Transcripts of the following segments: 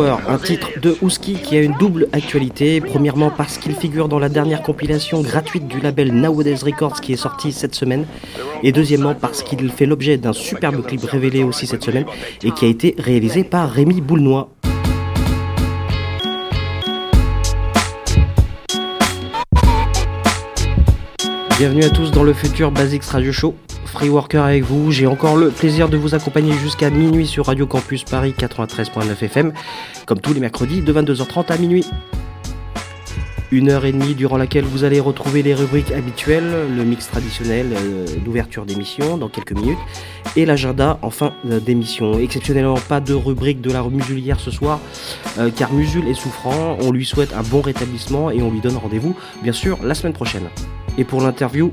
Un titre de Husky qui a une double actualité. Premièrement parce qu'il figure dans la dernière compilation gratuite du label Nowadays Records qui est sortie cette semaine. Et deuxièmement parce qu'il fait l'objet d'un superbe clip révélé aussi cette semaine et qui a été réalisé par Rémi Boulnois. Bienvenue à tous dans le futur Basics Radio Show. Free Worker avec vous, j'ai encore le plaisir de vous accompagner jusqu'à minuit sur Radio Campus Paris 93.9 FM, comme tous les mercredis de 22h30 à minuit. Une heure et demie durant laquelle vous allez retrouver les rubriques habituelles, le mix traditionnel, euh, l'ouverture d'émission dans quelques minutes, et l'agenda en fin euh, d'émission. Exceptionnellement pas de rubrique de la musulière ce soir, euh, car Musul est souffrant, on lui souhaite un bon rétablissement et on lui donne rendez-vous bien sûr la semaine prochaine. Et pour l'interview,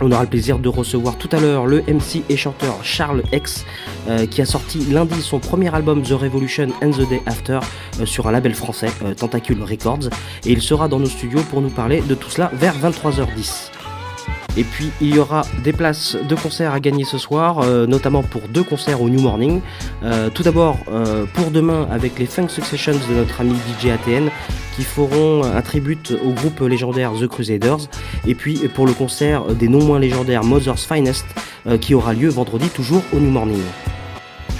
on aura le plaisir de recevoir tout à l'heure le MC et chanteur Charles X euh, qui a sorti lundi son premier album The Revolution and the Day After euh, sur un label français, euh, Tentacule Records. Et il sera dans nos studios pour nous parler de tout cela vers 23h10. Et puis il y aura des places de concert à gagner ce soir, euh, notamment pour deux concerts au New Morning. Euh, tout d'abord euh, pour demain avec les Funk Successions de notre ami DJ ATN qui feront un tribute au groupe légendaire The Crusaders. Et puis pour le concert des non moins légendaires Mother's Finest qui aura lieu vendredi toujours au New Morning.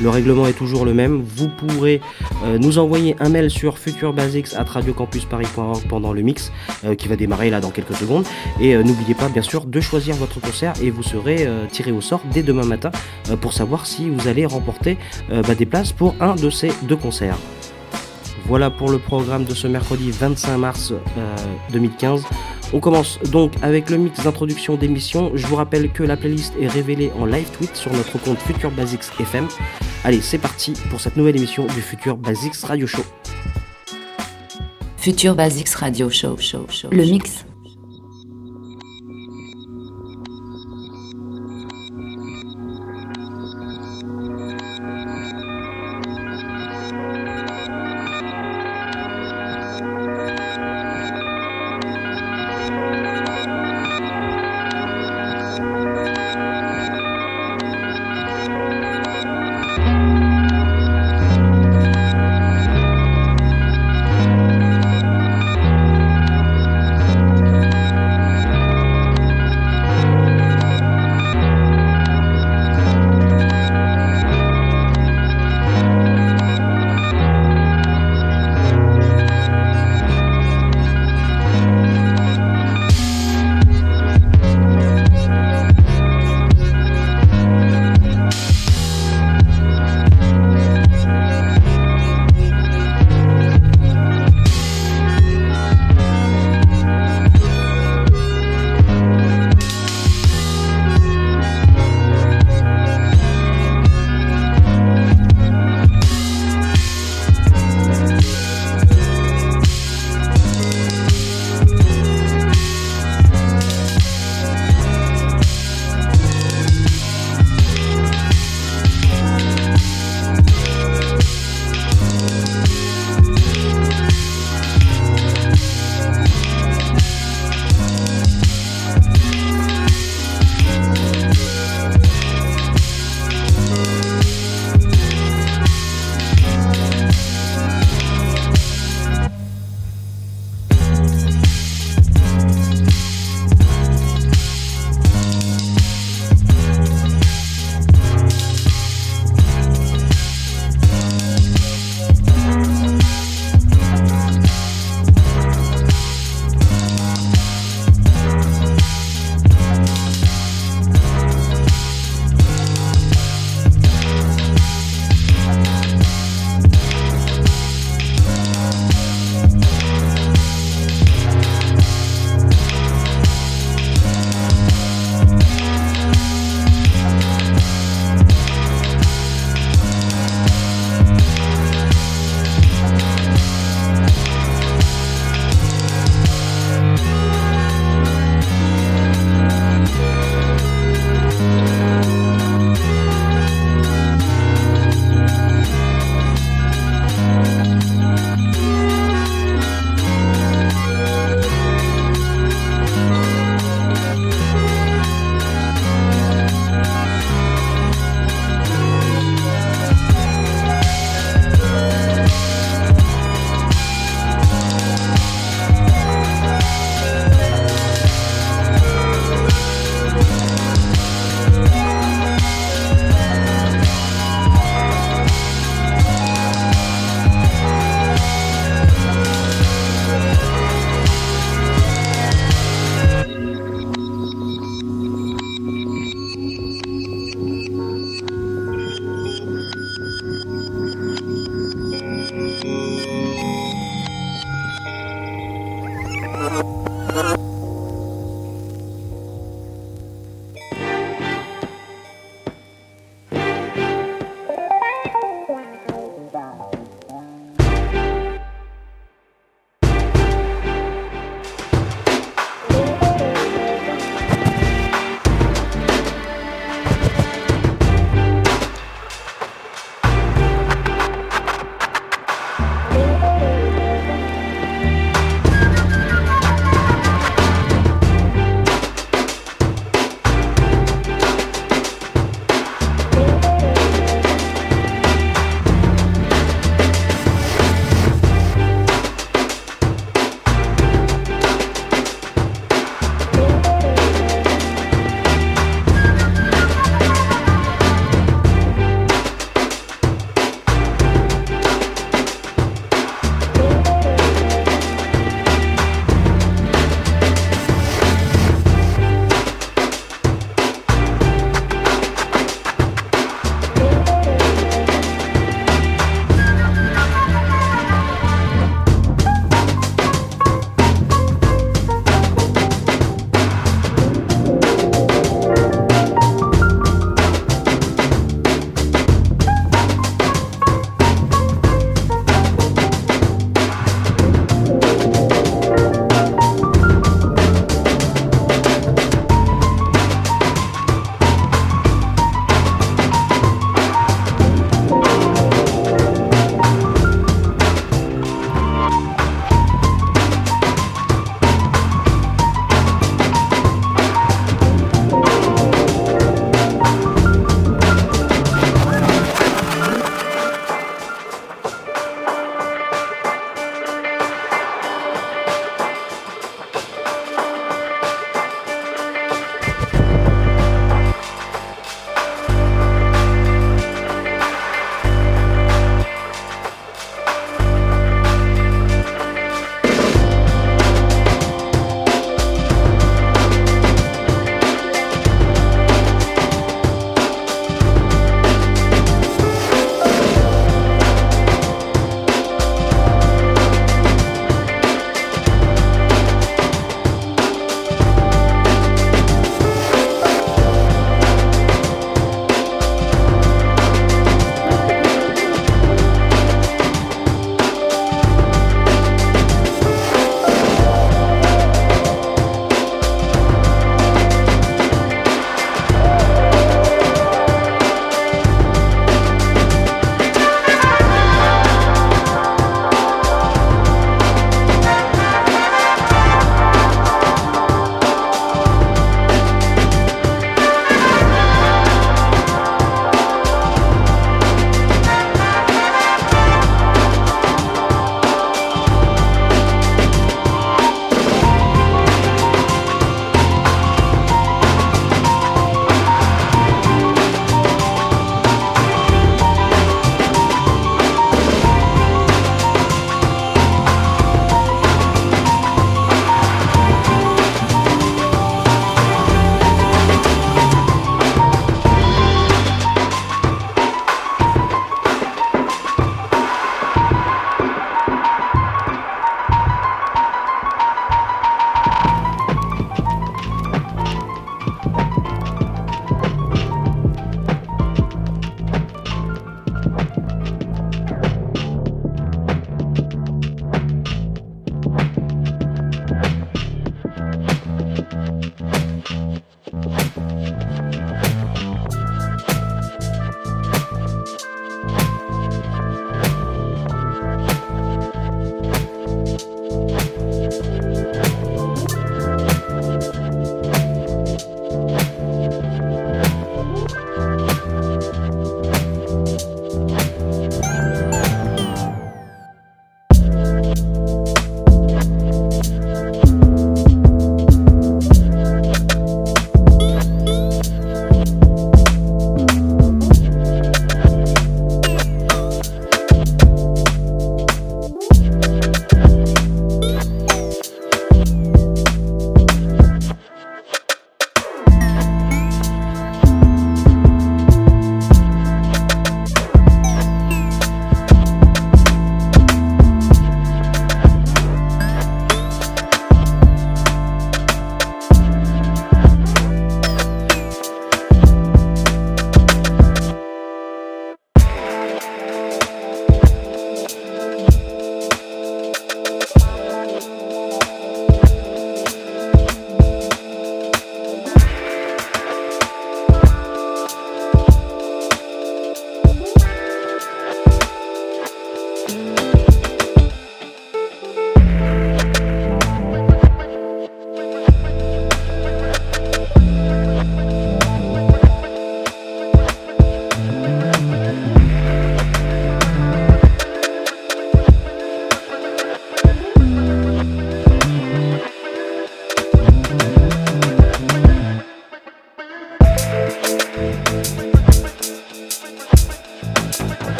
Le règlement est toujours le même. Vous pourrez euh, nous envoyer un mail sur futurebasics at radiocampusparis.org pendant le mix euh, qui va démarrer là dans quelques secondes. Et euh, n'oubliez pas bien sûr de choisir votre concert et vous serez tiré au sort dès demain matin pour savoir si vous allez remporter bah, des places pour un de ces deux concerts. Voilà pour le programme de ce mercredi 25 mars euh, 2015. On commence donc avec le mix d'introduction d'émission. Je vous rappelle que la playlist est révélée en live tweet sur notre compte Future Basics FM. Allez, c'est parti pour cette nouvelle émission du Future Basics Radio Show. Future Basics Radio Show, show, show. Le mix.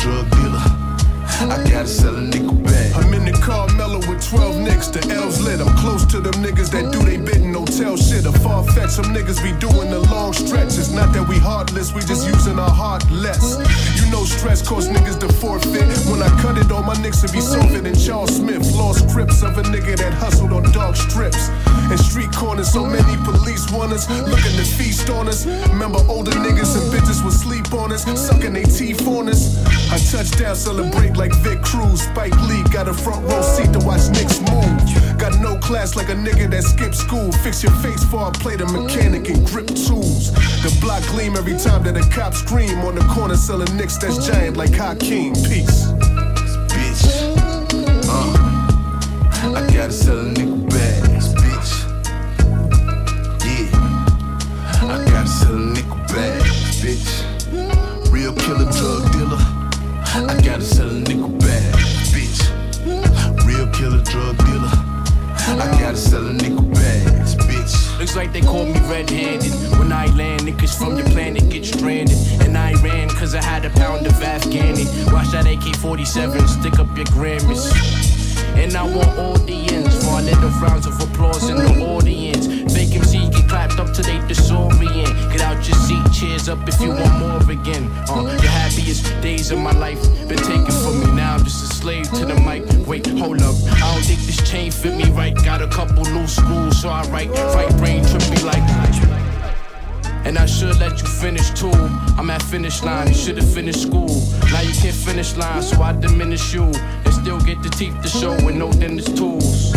drug dealer. I gotta sell a nickel back. I'm in the Carmelo with 12 nicks, the L's lit. I'm close to them niggas that do they bidding, no tell shit. A far fetch, some niggas be doing the long stretches. Not that we heartless, we just using our heart less. You know stress cause niggas to forfeit. When I cut it, all my niggas would be softer than Charles Smith. Lost grips of a nigga that hustled on dark strips and street corners. So many police warners looking to feast on us. Remember older niggas and bitches would sleep on us, sucking they teeth on us. I touch down, celebrate like Vic Cruz. Spike Lee got a front row seat to watch Knicks move. Got no class like a nigga that skipped school. Fix your face for I play the mechanic and grip tools. The block gleam every time that a cop scream on the corner selling Knicks that's giant like Hakeem. Peace. Bitch. Uh, I gotta sell a nigga killer drug dealer. I gotta sell a nickel bag, bitch. Real killer drug dealer. I gotta sell a nickel bags, bitch. Looks like they caught me red-handed. When I land, niggas from the planet get stranded. And I ran, cause I had a pound of Afghani. Watch that AK-47, stick up your Grammys. And I want audience for a little rounds of applause in the audience. MC get clapped up to they disorient. Get out your seat, cheers up if you want more again. Uh, the happiest days of my life been taken from me. Now I'm just a slave to the mic. Wait, hold up. I don't think this chain fit me right. Got a couple loose screws, so I write. Right brain trippy like. And I should let you finish too. I'm at finish line, you should've finished school. Now you can't finish line, so I diminish you. And still get the teeth to show with no dentist tools.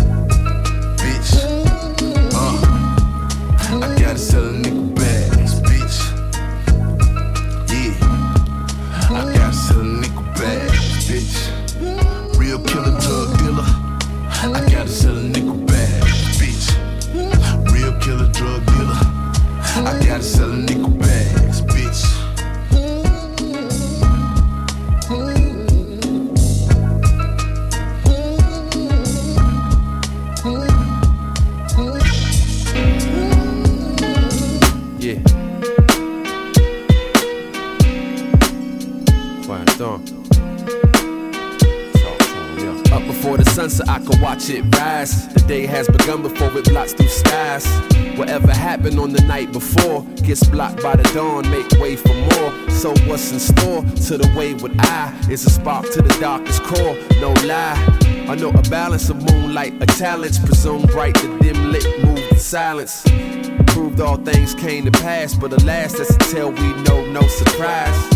森林。I it rise. The day has begun before it blots through skies. Whatever happened on the night before gets blocked by the dawn, make way for more. So what's in store to the wayward eye is a spark to the darkest core. No lie. I know a balance of moonlight, a talent's presumed bright. The dim lit move the silence. Proved all things came to pass, but alas, that's a tale we know, no surprise.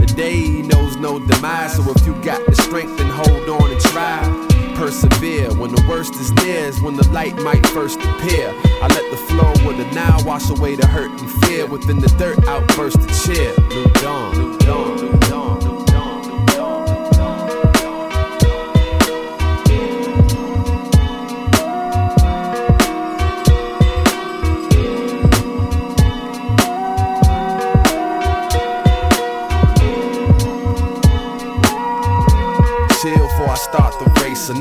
The day knows no demise, so if you got the strength, then hold on and try. Persevere when the worst is near, is when the light might first appear. I let the flow of the now wash away the hurt and fear. Within the dirt, outburst the cheer. New dawn, new dawn, new dawn,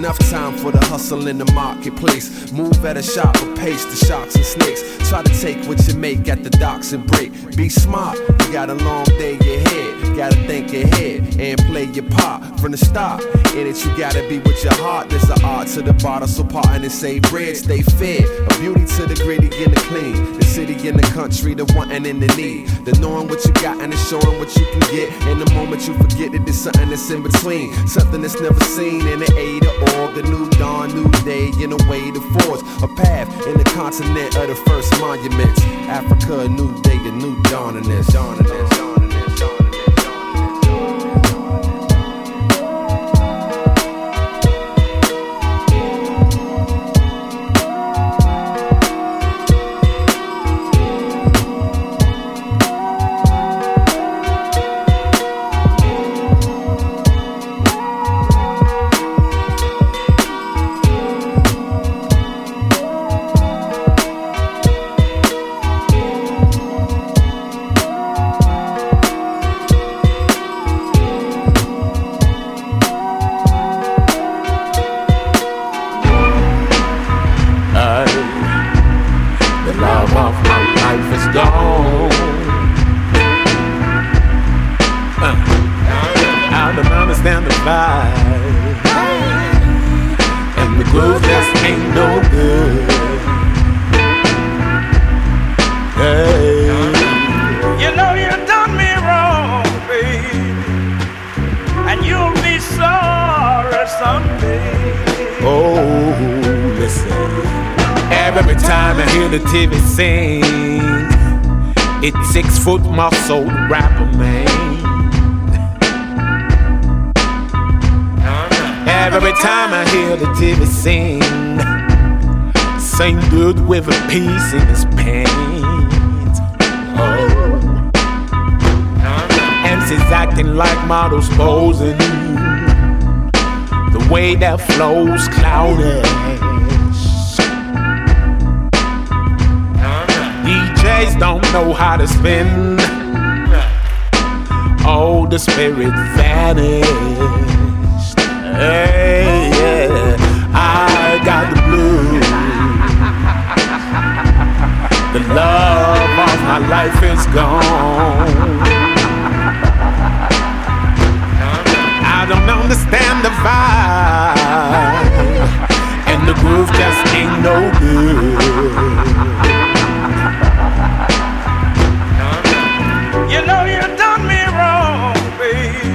Enough time for the hustle in the marketplace. Move at a sharper pace to sharks and snakes. Try to take what you make at the docks and break. Be smart, you got a long day ahead. Gotta think ahead and play your part from the start. In it, you gotta be with your heart. There's an art to the bottle, so part and save bread, stay fed. A beauty to the gritty and the clean. The city and the country, the wanting and the need. The knowing what you got and the showing what you can get. In the moment you forget that there's something that's in between. Something that's never seen in the A to org. the new dawn, new day, in a way to forge a path in the continent of the first monuments. Africa, a new day, a new. Dawn in this. Dawn in this. Someday. Oh, listen. Every time I hear the TV sing, it's six foot muscle rapper man. Every time I hear the TV sing, same dude with a piece in his pants. Oh, MC's acting like models posing way that flows clouded. DJs don't know how to spin. Oh, the spirit vanished. Hey, yeah, I got the blues. The love of my life is gone. I don't understand the vibe. And the groove just ain't no good. You know you done me wrong, baby,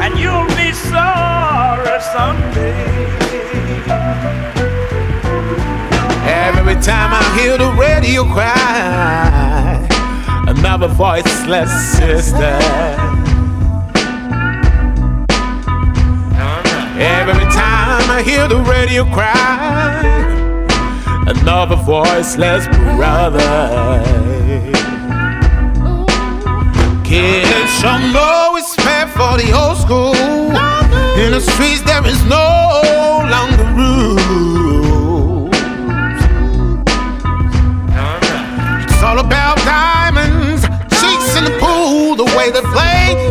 And you'll be sorry someday. Every time I hear the radio cry, another voiceless sister. Hear the radio cry, another voiceless brother. Kids shall know it's meant for the old school. In the streets, there is no longer rules. It's all about diamonds, cheeks in the pool, the way they play.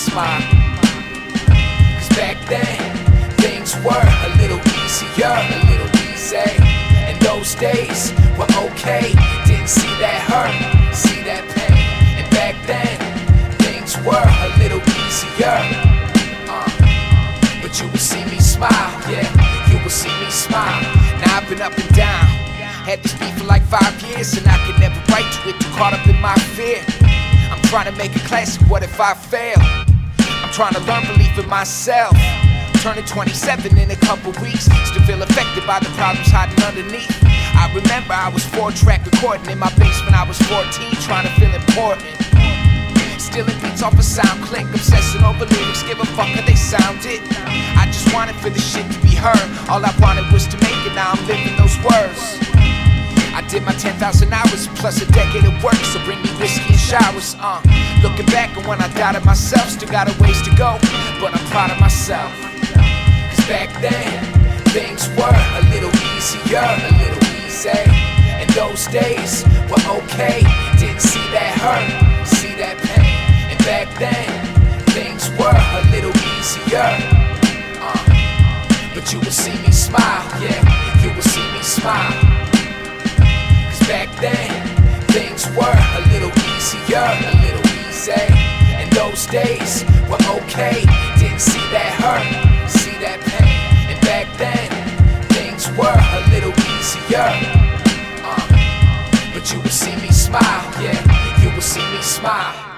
Smile. Cause back then, things were a little easier, a little easy. And those days were okay. Didn't see that hurt, see that pain. And back then, things were a little easier. Uh, but you will see me smile, yeah, you will see me smile. Now I've been up and down. Had this beat for like five years, and I could never write to it, too caught up in my fear. I'm trying to make a classic, what if I fail? Trying to learn belief in myself. Turning 27 in a couple weeks, still feel affected by the problems hiding underneath. I remember I was four track recording in my basement, I was 14, trying to feel important. Stealing beats off a sound click, obsessing over lyrics, give a fuck how they sounded. I just wanted for the shit to be heard. All I wanted was to make it, now I'm living those words. I did my 10,000 hours plus a decade of work, so bring me whiskey and showers. Uh, looking back on when I doubted myself, still got a ways to go, but I'm proud of myself. Cause back then, things were a little easier, a little easy. And those days were okay, didn't see that hurt, see that pain. And back then, things were a little easier. Uh, but you will see me smile, yeah, you will see me smile. Back then, things were a little easier, a little easy. And those days were okay, didn't see that hurt, see that pain. And back then, things were a little easier. Uh, but you will see me smile, yeah, you will see me smile.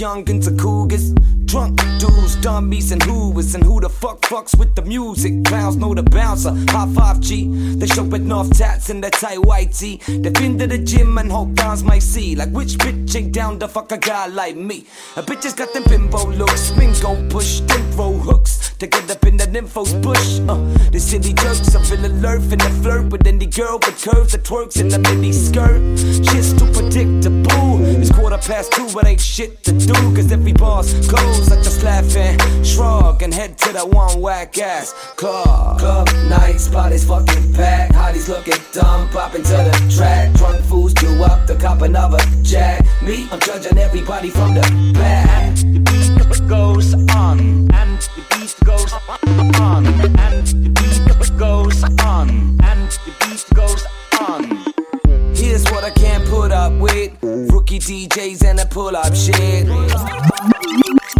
Youngins and cougars. Drunk dudes, dummies and hoovers, and who the fuck fucks with the music? Clowns know the bouncer, high five G. They show enough tats in their tight white tee. They've been to the gym and hope downs might see. Like which bitch ain't down to fuck a guy like me? A bitch has got them bimbo looks, spin gon' push, then throw hooks to get up in the nympho's bush. Uh, the city jerks are in alert, finna flirt with any girl with curves that twerks in the mini skirt. Shit's too predictable. It's quarter past two, but ain't shit to do. Cause every boss goes like just laugh and shrug and head to that one whack ass club. Club night, spot is fucking packed. Hotties looking dumb, pop to the track. Drunk fools do up the cop another jack. Me, I'm judging everybody from the back. The beat goes on, and the beat goes on, and the beat goes on, and the beat goes on. Here's what I can't put up with rookie DJs and a pull up shit.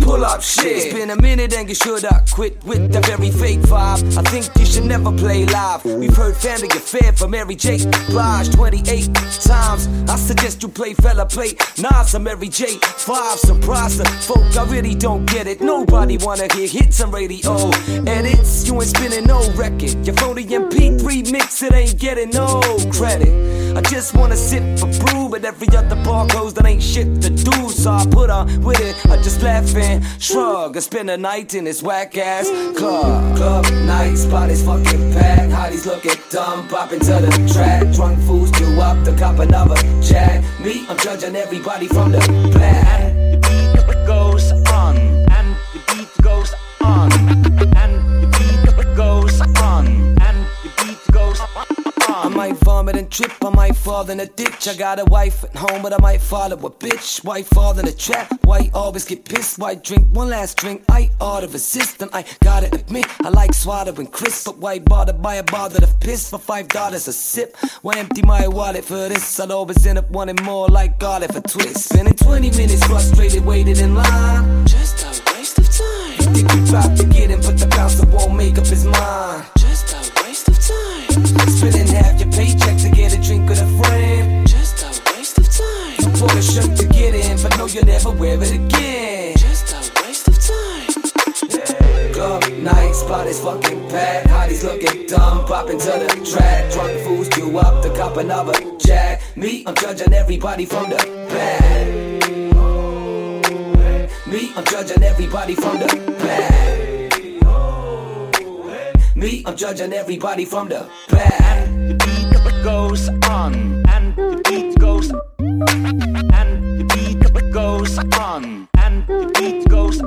Pull up shit. It's been a minute and you should have quit with the very fake vibe. I think you should never play live. We've heard Family Affair from Mary J. Blige 28 times. I suggest you play fella play Nas or Mary J. Five surprise the folk. I really don't get it. Nobody wanna hear hits on radio. Edits, you ain't spinning no record. Your phony MP3 mix, it ain't getting no credit. I just wanna sip a brew, but every other bar closed, that ain't shit to do. So I put on with it. I just laugh and shrug and spend a night in this whack ass club. Club night, spot is fucking packed. Hotties looking dumb, popping to the track. Drunk fools do up the cop another jack. Me, I'm judging everybody from the back. And The beat goes on, and the beat goes on, and the beat goes on, and the beat goes on. I might vomit and trip, I might fall in a ditch. I got a wife at home, but I might follow a bitch. Why fall in a trap, Why always get pissed. Why drink one last drink, I ought to resist. And I gotta admit, I like swallowing crisp, but why bother buy a bottle of piss for five dollars a sip? Why empty my wallet for this? I'll always end up wanting more like garlic for twist. Spending 20 minutes frustrated, waiting in line. Just a waste of time. Think you about to get him, but the bouncer won't make up his mind. Just a. Spending half your paycheck to get a drink with a friend. Just a waste of time. You bought a shirt to get in, but know you'll never wear it again. Just a waste of time. Club night, spot is fucking packed. Hotties looking dumb, into the track. Drunk fools do up the cop another jack. Me, I'm judging everybody from the back. Me, I'm judging everybody from the back. Me, I'm judging everybody from the back. And The beat goes on, and the beat goes, and the beat goes on, and the beat goes,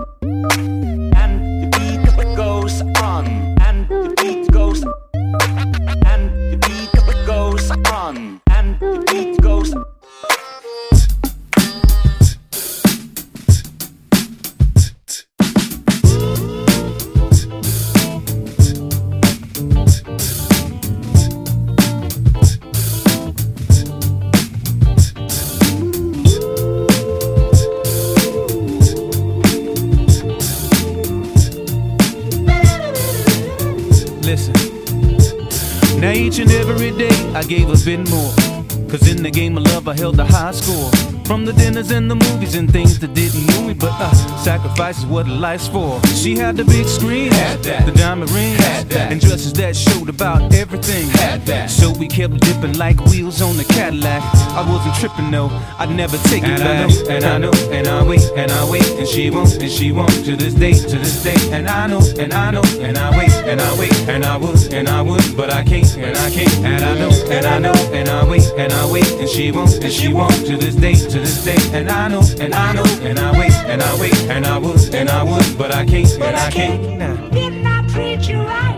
more. Cause in the game of love I held the high score. From the dinners and the movies and things that didn't move me, but uh, sacrifice is what life's for. She had the big screen, had that. the diamond ring, and dresses that showed about everything. Had that. So we kept dipping like wheels on the Cadillac. I wasn't tripping though, I'd never take it And I back. know, and I know, and I wait, and I wait, and she won't, and she won't to this day, to this day. And I know, and I know, and I wait, and I wait, and I would, and I would, but I can't, and I can't. And I know, and I know, and I wait, and I wait, and she won't, and she won't to this day, to this day. And I know, and I know, and I wait, and I wait, and I would, and I would, but I can't, and I can't. Didn't I treat you right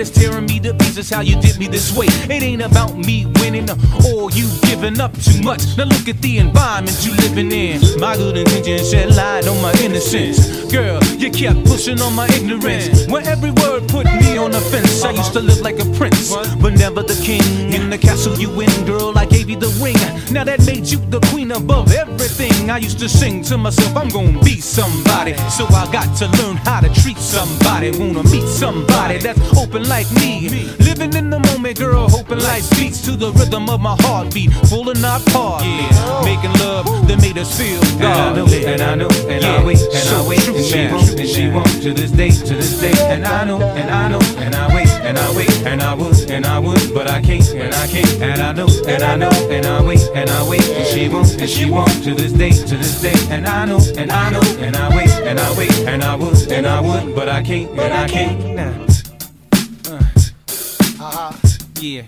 it's tearing me to pieces. How you did me this way? It ain't about me winning or you giving up too much. Now look at the environment you living in. My good intentions shed light on my innocence. Girl, you kept pushing on my ignorance. Where every word put me on the fence. I used to live like a prince, but never the king. In the castle you win, girl, I gave you the ring. Now that made you the queen above everything. I used to sing to myself, I'm gonna be somebody. So I got to learn how to treat somebody. Wanna meet somebody that's open like me. Living in the moment, girl, hoping life beats to the rhythm of my heartbeat. Full and not part. Yeah, making love that made us feel And I know, and I know, and I wait, and I wait, and she won't, and she won't to this day, to this day. And I know, and I know, and I wait, and I wait, and I would, and I would, but I can't, and I can't. And I know, and I know, and I wait, and I wait, and she won't, and she won't to this day, to this day. And I know, and I know, and I wait, and I wait, and I would, and I would, but I can't, and I can't. Now. Uh, yeah.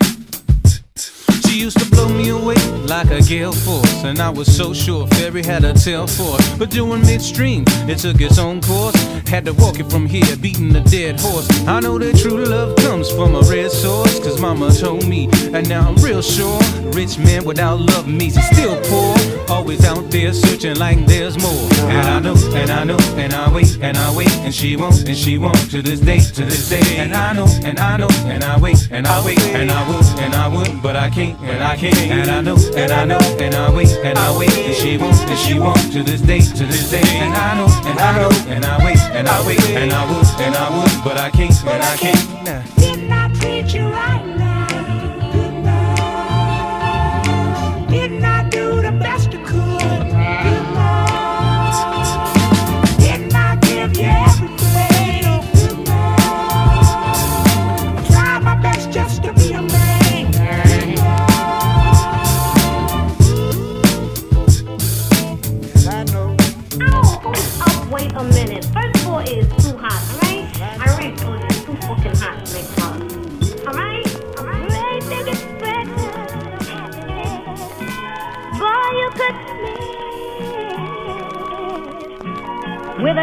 She used to blow me away like a gale force, and I was so sure Fairy had a tail for it. But doing midstream, it took its own course. Had to walk it from here, beating a dead horse. I know that true love comes from a red source, cause mama told me, and now I'm real sure. Rich man without love means he's still poor. Always out there searching like there's more. And I know, and I know, and I wait, and I wait, and she won't, and she won't to this day, to this day. And I know, and I know, and I wait, and I wait, and I would, and I would, but I can't, and I can't. And I know, and I know, and I wait, and I wait, and she won't, and she won't to this day, to this day. And I know, and I know, and I wait, and I wait, and I would, and I would, but I can't, and I can't. Didn't I treat you right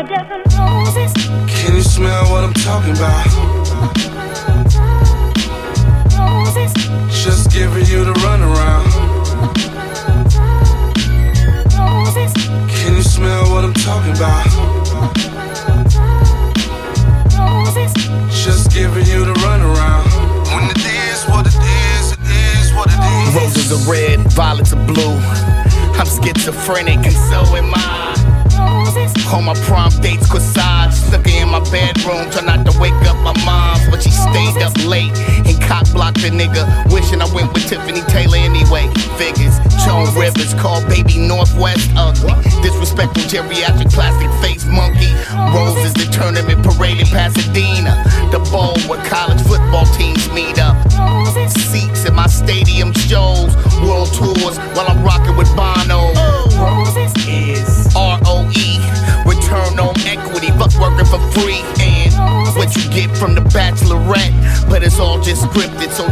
Can you smell what I'm talking about? Roses. Just giving you the runaround. Roses. Can you smell what I'm talking about? Roses. Just giving you the runaround. When it is what it is, it is what it is. Roses are red, violets are blue. I'm schizophrenic and so am I. On my prom dates, corsage, stuck in my bedroom, try not to wake up my mom, but she stayed up late and cock blocked the nigga, wishing I went with Tiffany Taylor anyway. Figures, Joan Rivers, called baby North West ugly, disrespectful geriatric plastic face monkey. Roses, the tournament parade in Pasadena, the bowl where college football teams meet up. Seats at my stadium shows, world tours while I'm rocking with Bono. Roses. Is R O E, return on equity, fuck working for free. And what you get from the Bachelorette, but it's all just scripted, so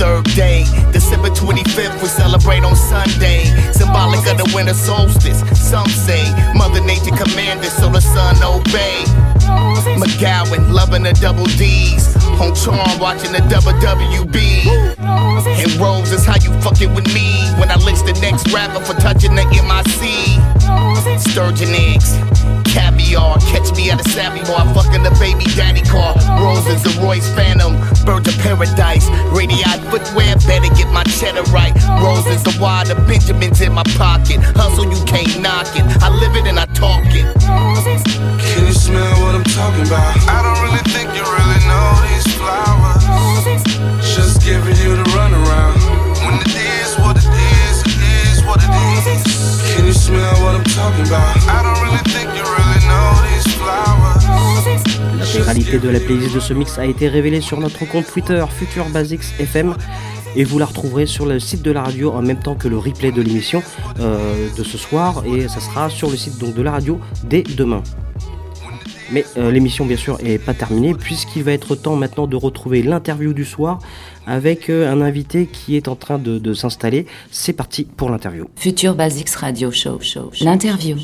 third day. December 25th, we celebrate on Sunday. Symbolic of the winter solstice. Some say Mother Nature commanded, so the sun obey. McGowan, loving the double D's. On charm, watching the WWB. And Rose is how you fucking with me. When I lynch the next rapper for touching the MIC. Sturgeon eggs, caviar. Catch me at a savvy bar, fucking the baby daddy car. Rose is the Royce Phantom, birds of paradise. Radiate footwear, better get my cheddar right. Roses is the why Benjamins in my pocket. Hustle, you can't knock it. I live it and I talk it. Can you smell what I'm talking about? I don't really think you really know these flowers. Just giving you the runaround. When it is what it is, it is what it is. Can you smell what I'm talking about? L'intégralité de la playlist de ce mix a été révélée sur notre compte Twitter Future Basics FM et vous la retrouverez sur le site de la radio en même temps que le replay de l'émission euh, de ce soir et ça sera sur le site donc de la radio dès demain. Mais euh, l'émission bien sûr est pas terminée puisqu'il va être temps maintenant de retrouver l'interview du soir avec euh, un invité qui est en train de, de s'installer. C'est parti pour l'interview. Future Basics Radio Show. show, show. L'interview.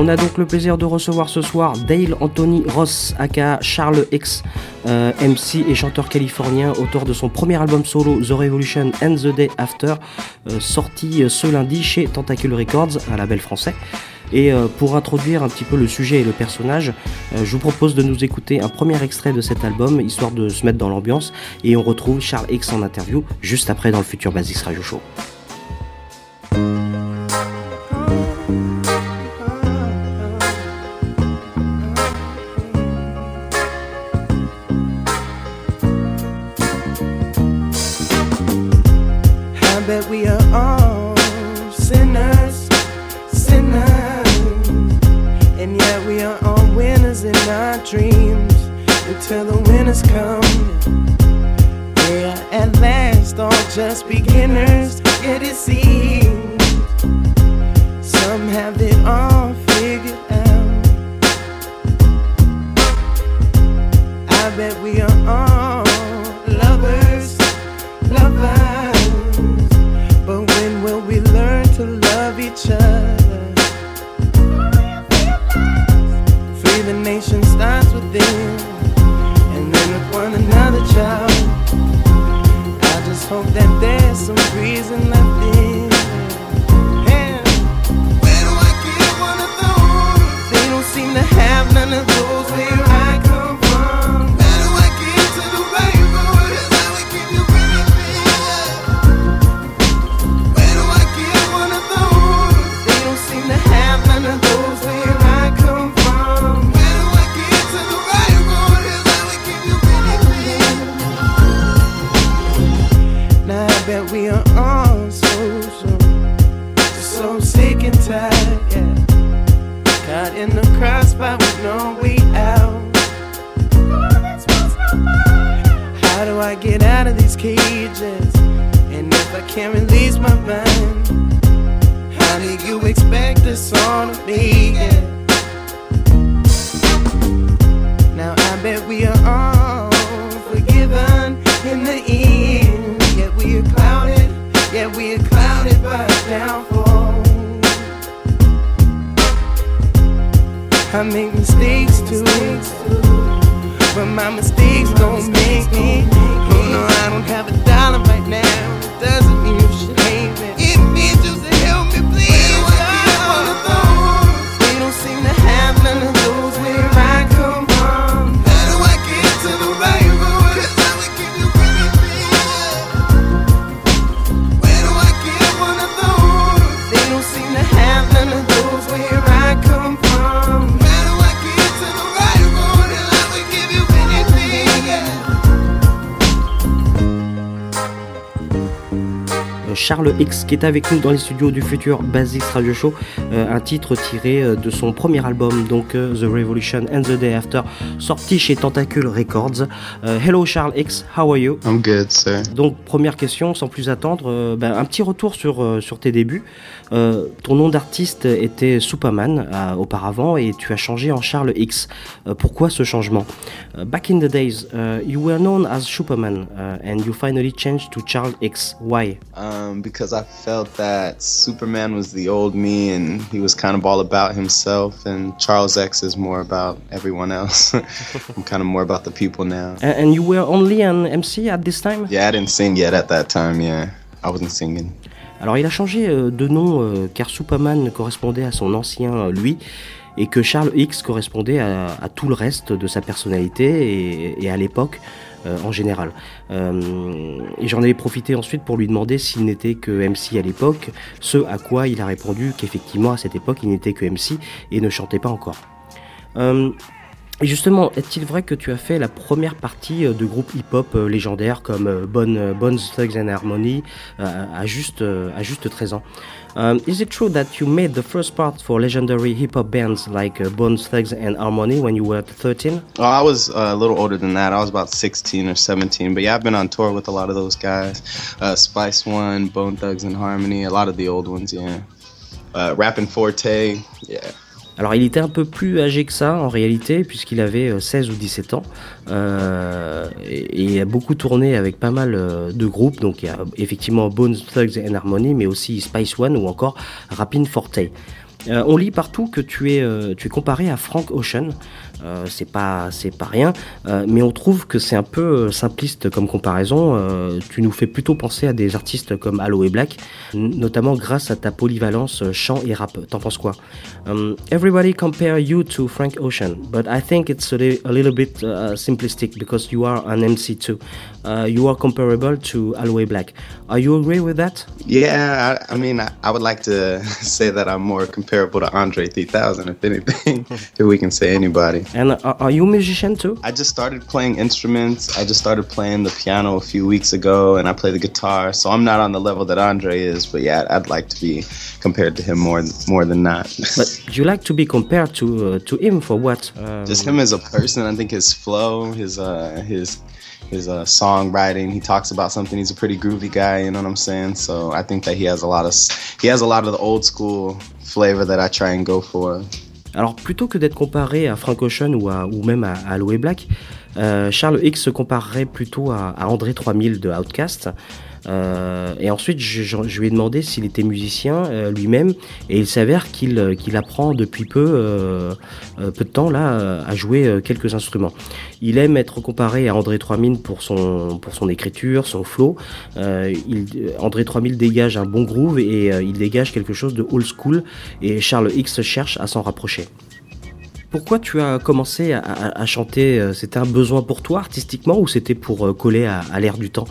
On a donc le plaisir de recevoir ce soir Dale Anthony Ross, aka Charles X, euh, MC et chanteur californien, auteur de son premier album solo The Revolution and the Day After, euh, sorti euh, ce lundi chez Tentacle Records, un label français. Et pour introduire un petit peu le sujet et le personnage, je vous propose de nous écouter un premier extrait de cet album, histoire de se mettre dans l'ambiance, et on retrouve Charles X en interview juste après dans le futur Basics Radio Show. Bet we are all sinners, sinners, and yet we are all winners in our dreams until the winners come. We are at last all just beginners, yet it seems some have it all figured out. I bet we are all reason X qui est avec nous dans les studios du futur Basics Radio Show, euh, un titre tiré euh, de son premier album, donc euh, The Revolution and the Day After, sorti chez Tentacle Records. Euh, hello Charles X, how are you? I'm good, sir. Donc première question, sans plus attendre, euh, ben, un petit retour sur, euh, sur tes débuts. Euh, ton nom d'artiste était Superman euh, auparavant et tu as changé en Charles X. Euh, pourquoi ce changement? Back in the days, uh, you were known as Superman uh, and you finally changed to Charles X. Why? Um, because I felt that Superman was the old me and he was kind of all about himself, and Charles X is more about everyone else. I'm kind of more about the people now. And you were only an MC at this time? Yeah, I didn't sing yet at that time, yeah. I wasn't singing. Alors il a changé euh, de nom euh, car Superman correspondait à son ancien euh, lui et que Charles X correspondait à, à tout le reste de sa personnalité et, et à l'époque en général. Euh, et j'en ai profité ensuite pour lui demander s'il n'était que MC à l'époque, ce à quoi il a répondu qu'effectivement à cette époque il n'était que MC et ne chantait pas encore. Euh, et justement, est-il vrai que tu as fait la première partie euh, de groupes hip-hop euh, légendaires comme euh, Bon, euh, Bones Thugs and Harmony euh, à, juste, euh, à juste 13 ans? Um, Is it true that you made the first part for legendary hip-hop bands like uh, Bones Thugs and Harmony when you were 13? Oh, I was uh, a little older than that. I was about 16 or 17. But yeah, I've been on tour with a lot of those guys. Uh, Spice One, Bone Thugs and Harmony, a lot of the old ones, yeah. Uh, Rappin' 4-Tay, yeah. Alors il était un peu plus âgé que ça en réalité puisqu'il avait euh, 16 ou 17 ans euh, et, et il a beaucoup tourné avec pas mal euh, de groupes donc il y a effectivement Bones Thugs and Harmony mais aussi Spice One ou encore Rappin Forte. Euh, on lit partout que tu es, euh, tu es comparé à Frank Ocean. Euh, c'est pas, c'est pas rien, euh, mais on trouve que c'est un peu euh, simpliste comme comparaison. Tu nous fais plutôt penser à des artistes comme Aloe Black, notamment grâce à ta polyvalence chant et rap. T'en penses quoi? Um, Everybody compare you to Frank Ocean, but I think it's a little bit uh, simplistic because you are an MC too. Uh, you are comparable to Aloe Blacc. Are you agree with that? Yeah, I, I mean, I, I would like to say that I'm more comparable to Andre 3000, if anything, if we can say anybody. And are, are you a musician too? I just started playing instruments. I just started playing the piano a few weeks ago, and I play the guitar. So I'm not on the level that Andre is, but yeah, I'd like to be compared to him more more than not. But you like to be compared to uh, to him for what? Um, just him as a person. I think his flow, his uh, his his uh, songwriting. He talks about something. He's a pretty groovy guy. You know what I'm saying? So I think that he has a lot of he has a lot of the old school flavor that I try and go for. Alors plutôt que d'être comparé à Frank Ocean ou, à, ou même à, à Aloe Black, euh, Charles X se comparerait plutôt à, à André 3000 de Outkast. Euh, et ensuite, je, lui ai demandé s'il était musicien euh, lui-même, et il s'avère qu'il euh, apprend depuis peu, peu de temps là, à jouer quelques instruments. Il aime être comparé à André 3000 pour son pour son écriture, son flow. Il, André 3000 dégage un bon groove et il dégage quelque chose de old school, et Charles X cherche à s'en rapprocher. Pourquoi tu as commencé à, à- à chanter euh, C'était un besoin pour toi artistiquement ou c'était pour euh, coller à, à l'air du temps?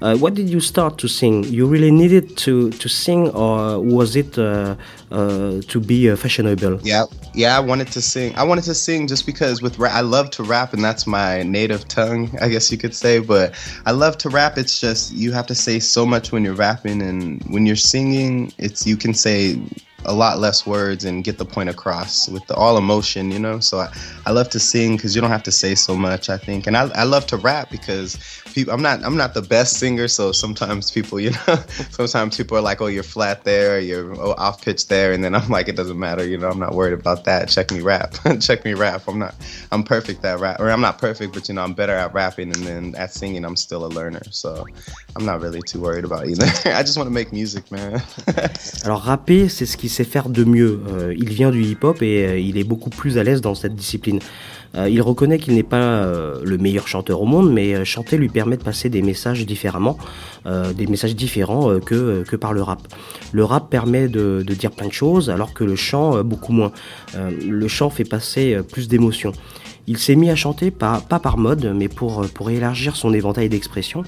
Uh, What did you start to sing? You really needed to, to sing or was it uh, uh, to be uh, fashionable? Yeah, yeah. I wanted to sing. I wanted to sing just because with I love to rap, and that's my native tongue, I guess you could say. But I love to rap. It's just you have to say so much when you're rapping, and when you're singing, it's you can say a lot less words and get the point across with the all emotion, you know. So I, I love to sing because you don't have to say so much. I think, and I, I love to rap because people. I'm not I'm not the best singer, so sometimes people, you know, sometimes people are like, oh, you're flat there, you're oh, off pitch there, and then I'm like, it doesn't matter, you know. I'm not worried about that. Check me rap, check me rap. I'm not I'm perfect at rap, or I'm not perfect, but you know, I'm better at rapping, and then at singing, I'm still a learner, so I'm not really too worried about either. I just want to make music, man. Alors rapper, c'est ce qu'il sait faire de mieux. Euh, il vient du hip-hop et euh, il est beaucoup plus à l'aise dans cette discipline. Euh, il reconnaît qu'il n'est pas euh, le meilleur chanteur au monde, mais euh, chanter lui permet de passer des messages différemment, des messages différents que, que par le rap. Le rap permet de, de dire plein de choses, alors que le chant, beaucoup moins. Le chant fait passer plus d'émotions. Il s'est mis à chanter, pas, pas par mode, mais pour, pour élargir son éventail d'expression.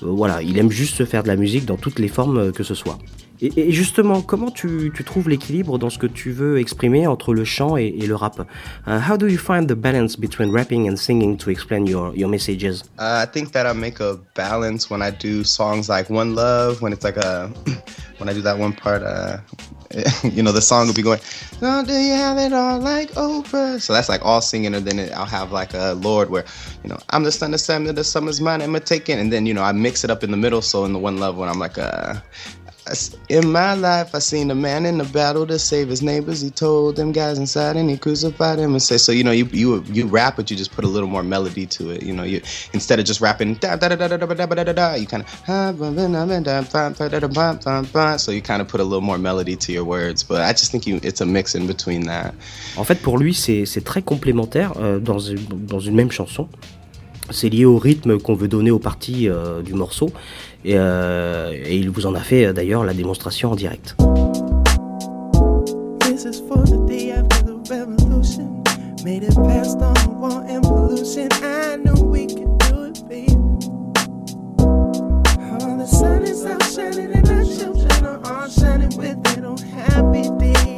Voilà, il aime juste se faire de la musique dans toutes les formes que ce soit. Et, justement, comment tu, tu trouves l'équilibre dans ce que tu veux exprimer entre le chant et, et le rap? Uh, How do you find the balance between rapping and singing to explain your, your messages? Uh, I think that I make a balance when I do songs like One Love, when it's like a, when I do that one part, uh, you know, the song will be going, oh, do you have it all like Oprah? So that's like all singing, and then it, I'll have like a Lord where, you know, I'm the sun, the sun, the summer's mine, I'm a taking, and then you know I mix it up in the middle. So in the one love when I'm like, uh, in my life, I seen a man in the battle to save his neighbors. He told them guys inside, and he crucified him and say, so you know, you you you rap, but you just put a little more melody to it. You know, you instead of just rapping da da da da da da da da da da, you kind of so you kind of put a little more melody to your words. But I just think you, it's a mix in between that. En fait, pour lui, c'est c'est très complémentaire euh, dans dans une même chanson. C'est lié au rythme qu'on veut donner aux parties euh, du morceau. Et, euh, et, il vous en a fait euh, d'ailleurs la démonstration en direct. This is for the day after the revolution. Made it past all the war and pollution. I know we can do it, baby. All the sun is out shining and our children are all shining with it on happy days.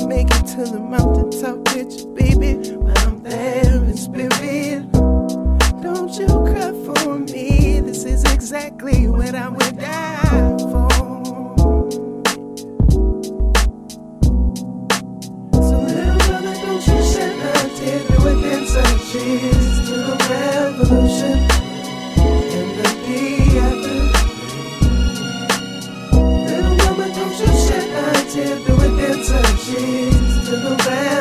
I make it to the mountaintop with you, baby, but I'm there in spirit. Don't you cry for me. This is exactly what I would die To the around.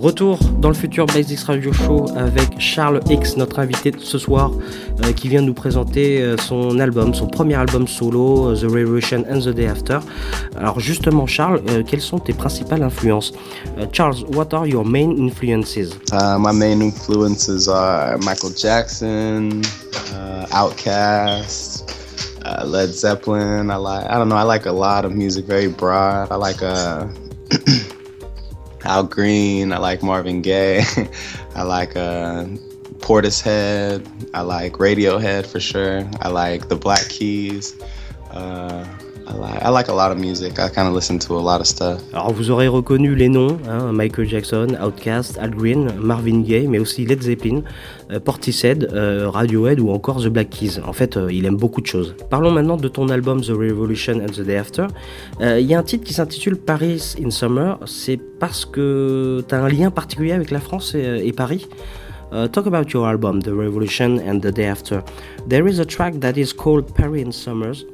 Retour dans le futur Basics Radio Show avec Charles X, notre invité ce soir, euh, qui vient nous présenter euh, son album, son premier album solo, euh, The Revolution and the Day After. Alors justement, Charles, quelles sont tes principales influences? Charles, what are your main influences? Uh, my main influences are Michael Jackson, uh, Outkast, uh, Led Zeppelin. I like, I don't know, I like a lot of music, very broad. I like uh, Al Green. I like Marvin Gaye. I like uh, Portishead. I like Radiohead for sure. I like the Black Keys. Uh, I like, I like a lot of music. I kind of listen to a lot of stuff. Alors vous aurez reconnu les noms, hein, Michael Jackson, Outkast, Al Green, Marvin Gaye, mais aussi Led Zeppelin, euh, Portishead, euh, Radiohead ou encore The Black Keys. En fait, euh, il aime beaucoup de choses. Parlons maintenant de ton album The Revolution and the Day After. Il y a un titre qui s'intitule Paris in Summer. C'est parce que tu as un lien particulier avec la France et, et Paris. Uh, talk about your album, The Revolution and the Day After. There is a track that is called Paris in Summers.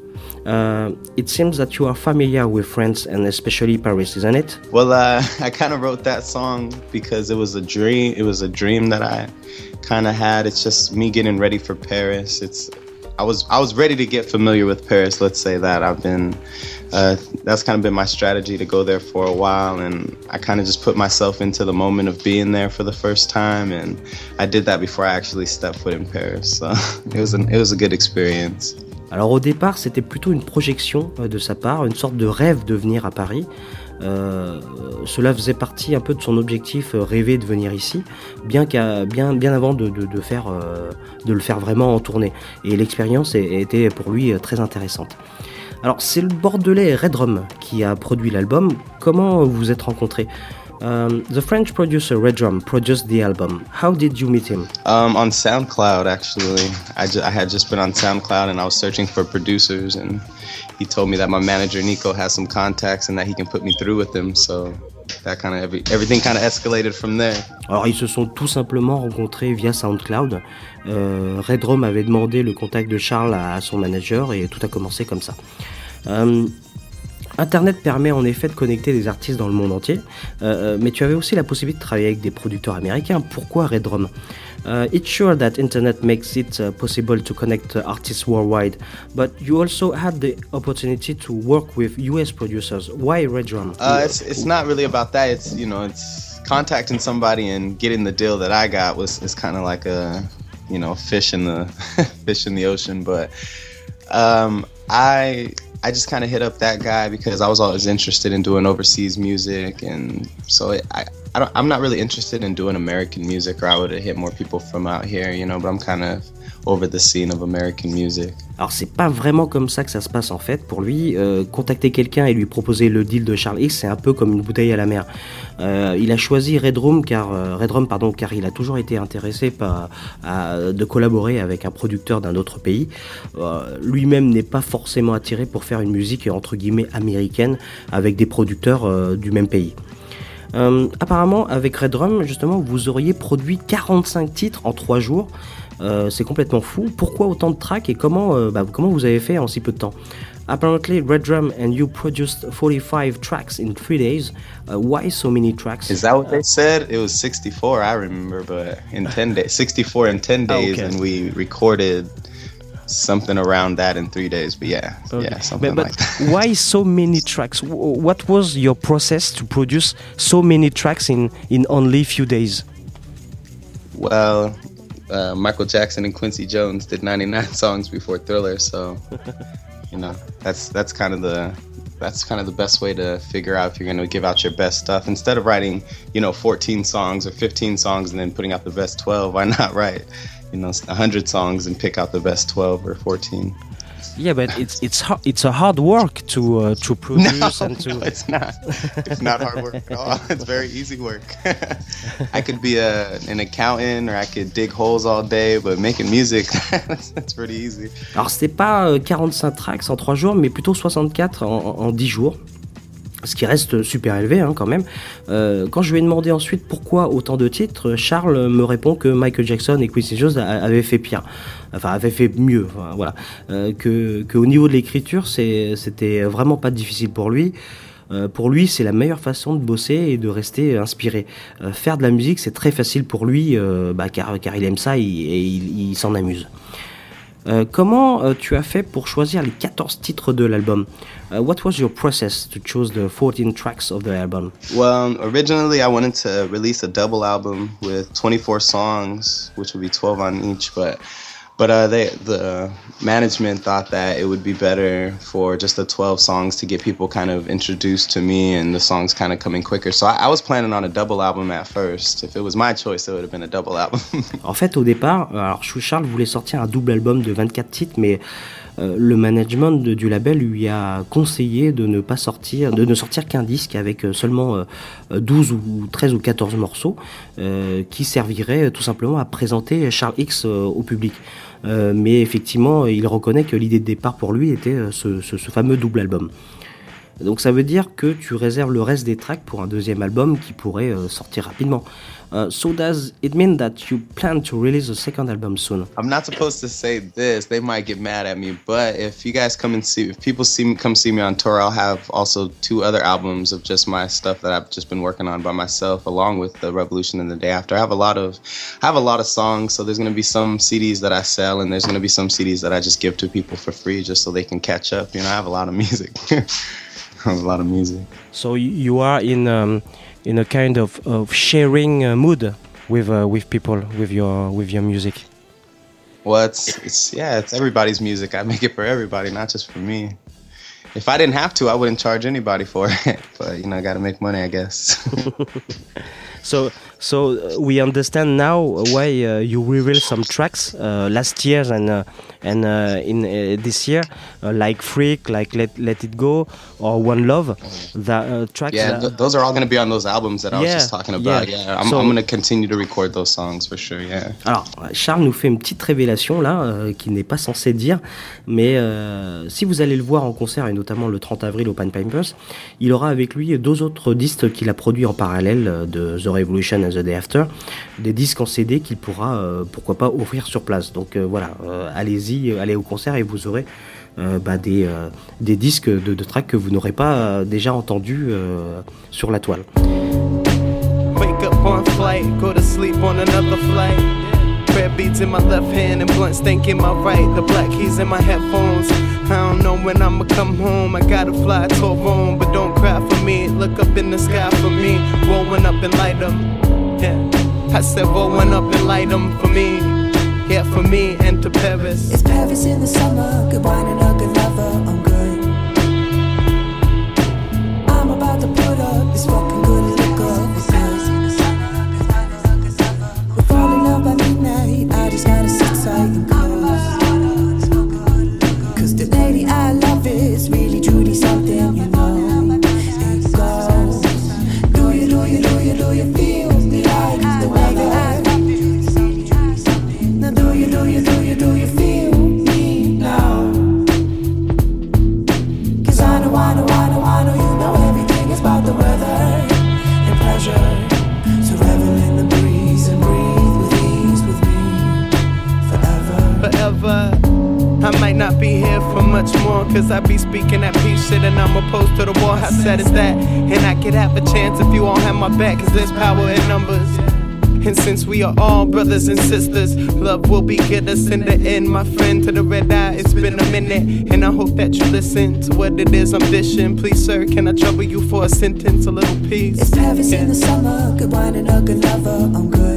Uh, it seems that you are familiar with France and especially Paris, isn't it? Well, uh, I kind of wrote that song because it was a dream. It was a dream that I kind of had. It's just me getting ready for Paris. It's I was I was ready to get familiar with Paris. Let's say that I've been. Uh, that's kind of been my strategy to go there for a while, and I kind of just put myself into the moment of being there for the first time, and I did that before I actually stepped foot in Paris. So it was an, it was a good experience. Alors au départ, c'était plutôt une projection euh, de sa part, une sorte de rêve de venir à Paris. Euh, cela faisait partie un peu de son objectif, euh, rêver de venir ici, bien, avant de, faire, de le faire vraiment en tournée. Et l'expérience était pour lui très intéressante. Alors c'est le Bordelais Redrum qui a produit l'album. Comment vous vous êtes rencontrés? Um, the French producer Redrum produced the album. How did you meet him? Um, on SoundCloud, actually, I, ju- I had just been on SoundCloud and I was searching for producers, and he told me that my manager Nico has some contacts and that he can put me through with them. So that kind of every, everything kind of escalated from there. Alors ils se sont tout simplement rencontrés via SoundCloud. Euh, Redrum avait demandé le contact de Charles à, à son manager et tout a commencé comme ça. Euh, Internet permet en effet de connecter des artistes dans le monde entier, euh, mais tu avais aussi la possibilité de travailler avec des producteurs américains. Pourquoi Red Drum Uh, it's sure that internet makes it uh, possible to connect uh, artists worldwide, but you also had the opportunity to work with US producers. Why Red Drum? Uh, it's, it's not really about that. It's you know it's contacting somebody and getting the deal that I got was is kind of like a you know fish in the fish in the ocean. But um, I I just kind of hit up that guy because I was always interested in doing overseas music, and so it, I I I'm not really interested in doing American music, or I would have hit more people from out here, you know. But I'm kind of over the scene of American music. Alors c'est pas vraiment comme ça que ça se passe en fait. Pour lui, euh, contacter quelqu'un et lui proposer le deal de Charles X, c'est un peu comme une bouteille à la mer. Euh, il a choisi Red Room car euh, pardon, car il a toujours été intéressé par de collaborer avec un producteur d'un autre pays. Euh, Lui-même n'est pas forcément attiré pour faire une musique entre guillemets américaine avec des producteurs du même pays. Apparemment, avec Red Drum, justement, vous auriez produit 45 titres en 3 jours. Euh, c'est complètement fou. Pourquoi autant de tracks et comment, euh, bah, comment vous avez fait en si peu de temps Apparently, Redrum and you produced 45 tracks in 3 days. Uh, why so many tracks? Is that what they said? It was 64, I remember, but in 10 days, 64 in 10 days, okay. and we recorded something around that in three days. But yeah, Okay. yeah, something But, like but why so many tracks? What was your process to produce so many tracks in, in only a few days? Well, uh, Michael Jackson and Quincy Jones did 99 songs before Thriller, so you know that's that's kind of the that's kind of the best way to figure out if you're going to give out your best stuff. Instead of writing you know 14 songs or 15 songs and then putting out the best 12 why not write you know 100 songs and pick out the best 12 or 14 Yeah, but it's it's it's a hard work to uh, to produce and to. no, it's not. It's not hard work at all. It's very easy work. I could be a, an accountant or I could dig holes all day, but making music, that's, that's pretty easy. Alors c'était pas euh, 45 tracks en 3 jours, mais plutôt 64 en, en 10 jours. Ce qui reste super élevé hein, quand même. Euh, quand je lui ai demandé ensuite pourquoi autant de titres, Charles me répond que Michael Jackson et Quincy Jones avaient fait pire, enfin avaient fait mieux, voilà. Euh, que, que au niveau de l'écriture, c'était vraiment pas difficile pour lui. Euh, pour lui, c'est la meilleure façon de bosser et de rester inspiré. Euh, faire de la musique, c'est très facile pour lui, euh, bah, car, car il aime ça et, il s'en amuse. Euh, comment euh, tu as fait pour choisir les 14 titres de l'album? Uh, What was your process to choose the 14 tracks of the album? Well, originally I wanted to release a double album with 24 songs, which would be 12 on each, but but uh, they the management thought that it would be better for just the 12 songs to get people kind of introduced to me and the songs kind of coming quicker. So I, I was planning on a double album at first. If it was my choice, it would have been a double album. En fait, au départ, alors Chou Charles voulait sortir un double album de 24 titres, mais euh, le management du label lui a conseillé de ne pas sortir, de ne sortir qu'un disque avec euh, seulement euh, euh, 12 ou 13 ou 14 morceaux qui serviraient tout simplement à présenter Charles X au public. Mais effectivement, il reconnaît que l'idée de départ pour lui était ce, fameux double album. Donc ça veut dire que tu réserves le reste des tracks pour un deuxième album qui pourrait sortir rapidement. Uh, so does it mean that you plan to release a second album soon? I'm not supposed to say this. They might get mad at me. But if you guys come and see, if people see me, come see me on tour, I'll have also two other albums of just my stuff that I've just been working on by myself, along with the Revolution and the Day After. I have a lot of, I have a lot of songs. So there's gonna be some CDs that I sell, and there's gonna be some CDs that I just give to people for free, just so they can catch up. You know, I have a lot of music. I have a lot of music. So you are in um, in a kind of, of sharing uh, mood with uh, with people with your with your music. Well, it's, it's yeah, it's everybody's music. I make it for everybody, not just for me. If I didn't have to, I wouldn't charge anybody for it. But you know, I got to make money, I guess. So so uh, we understand now why uh, you reveal some tracks uh, last year and uh, and uh, in uh, this year uh, like Freak, like Let Let It Go or One Love. Uh, tracks. yeah, th- those are all going to be on those albums that I was just talking about. yeah. Yeah, I'm, So- I'm going to continue to record those songs for sure. Yeah. Alors, Charles nous fait une petite révélation là, euh, qu'il n'est pas censé dire, mais euh, si vous allez le voir en concert, et notamment le 30 avril au Pan Pipers, il aura avec lui deux autres disques qu'il a produits en parallèle euh, de The Revolution and The Day After, des disques en CD qu'il pourra, euh, pourquoi pas, offrir sur place. Donc euh, voilà, euh, allez-y, euh, allez au concert et vous aurez euh, bah, des, euh, des disques de, de tracks que vous n'aurez pas euh, déjà entendus euh, sur la toile. Wake up on flight, go to sleep on another flight. Red beats in my left hand and blunt stank in my right. The black keys in my headphones. I don't know when I'ma come home. I gotta fly to Rome, but don't cry for me. Look up in the sky for me. Rolling up and light 'em. Yeah, I said rolling up and light 'em for me. Yeah, for me and to Paris. It's Paris in the summer, good wine and a good lover, I'm good. I'm about to put up this fucking cause I be speaking that peace shit and I'm opposed to the war. How sad is that? And I could have a chance if you all have my back, cause there's power in numbers. And since we are all brothers and sisters, love will be get us in the end, my friend. To the red eye, it's been a minute, and I hope that you listen to what it is I'm dishing. Please, sir, can I trouble you for a sentence, a little piece? It's Paris in the summer, good wine and a good lover, I'm good.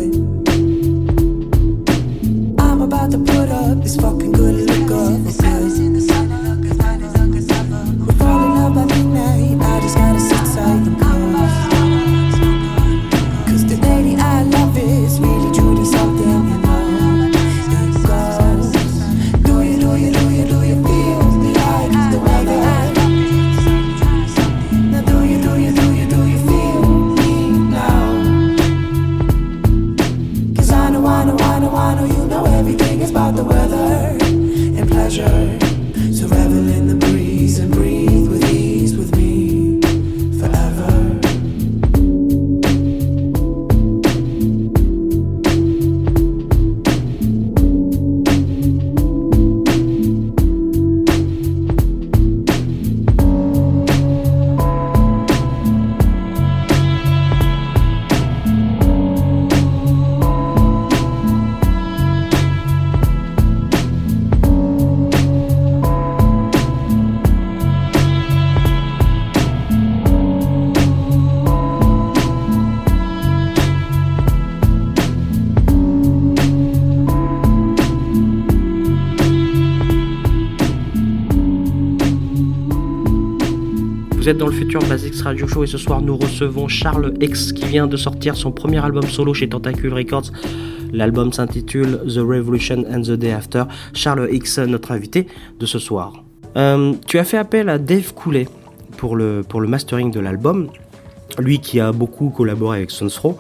Dans le futur Basics Radio Show et ce soir nous recevons Charles X qui vient de sortir son premier album solo chez Tentacule Records. L'album s'intitule The Revolution and the Day After. Charles X, notre invité de ce soir. Euh, tu as fait appel à Dave Coulet pour le, pour le mastering de l'album, lui qui a beaucoup collaboré avec Stones Throw.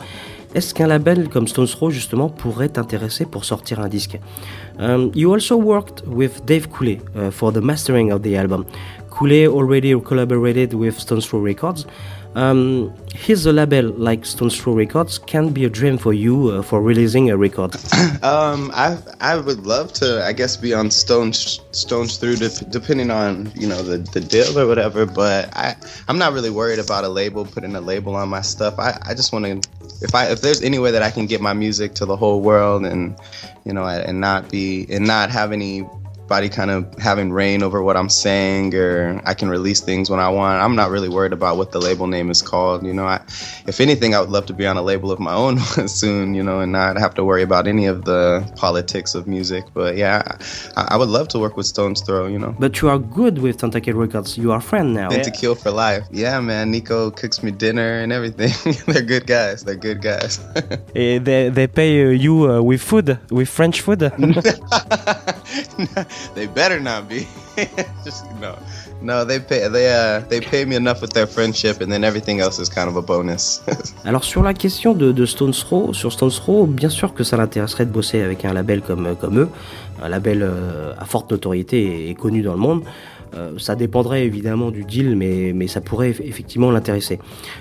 Est-ce qu'un label comme Stones Throw justement pourrait t'intéresser pour sortir un disque? Um, You also worked with Dave Coulet uh, for the mastering of the album. Cooley already collaborated with Stones Throw Records. Um, his a label like Stones Throw Records can be a dream for you uh, for releasing a record. Um, I I would love to, I guess, be on Stones Stones Throw, dep- depending on you know the the deal or whatever. But I I'm not really worried about a label putting a label on my stuff. I I just want to, if I if there's any way that I can get my music to the whole world and you know and not be and not have anybody kind of having reign over what I'm saying or I can release things when I want. I'm not really worried about what the label name is called. You know, I, if anything, I would love to be on a label of my own soon. You know, and not have to worry about any of the politics of music. But yeah, I, I would love to work with Stones Throw. You know. But you are good with Tentacule Records. You are friend now. And to kill for life. Yeah, man. Nico cooks me dinner and everything. They're good guys. They're good guys. They, they pay you uh, with food, with French food. They better not be. Just no, no. They pay. They uh. They pay me enough with their friendship, and then everything else is kind of a bonus. Alors sur la question de, de Stones Throw, sur Stones Throw, bien sûr que ça l'intéresserait de bosser avec un label comme, comme eux, un label euh, à forte notoriété et, et connu dans le monde. Euh, ça dépendrait évidemment du deal, mais, ça pourrait eff- effectivement l'intéresser.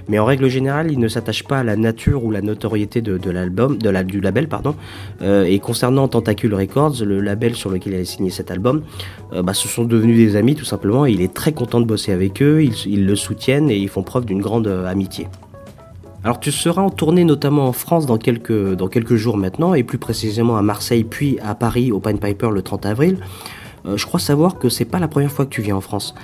Mais en règle générale, il ne s'attache pas à la nature ou la notoriété de, l'album, de la, du label, pardon. Euh, et concernant Tentacule Records, le label sur lequel il a signé cet album, euh, bah, ce sont devenus des amis tout simplement. Et il est très content de bosser avec eux, ils, ils le soutiennent et ils font preuve d'une grande euh, amitié. Alors tu seras en tournée notamment en France dans quelques, dans quelques jours maintenant, et plus précisément à Marseille puis à Paris au Pine Piper le 30 avril. Euh, je crois savoir que c'est pas la première fois que tu viens en France.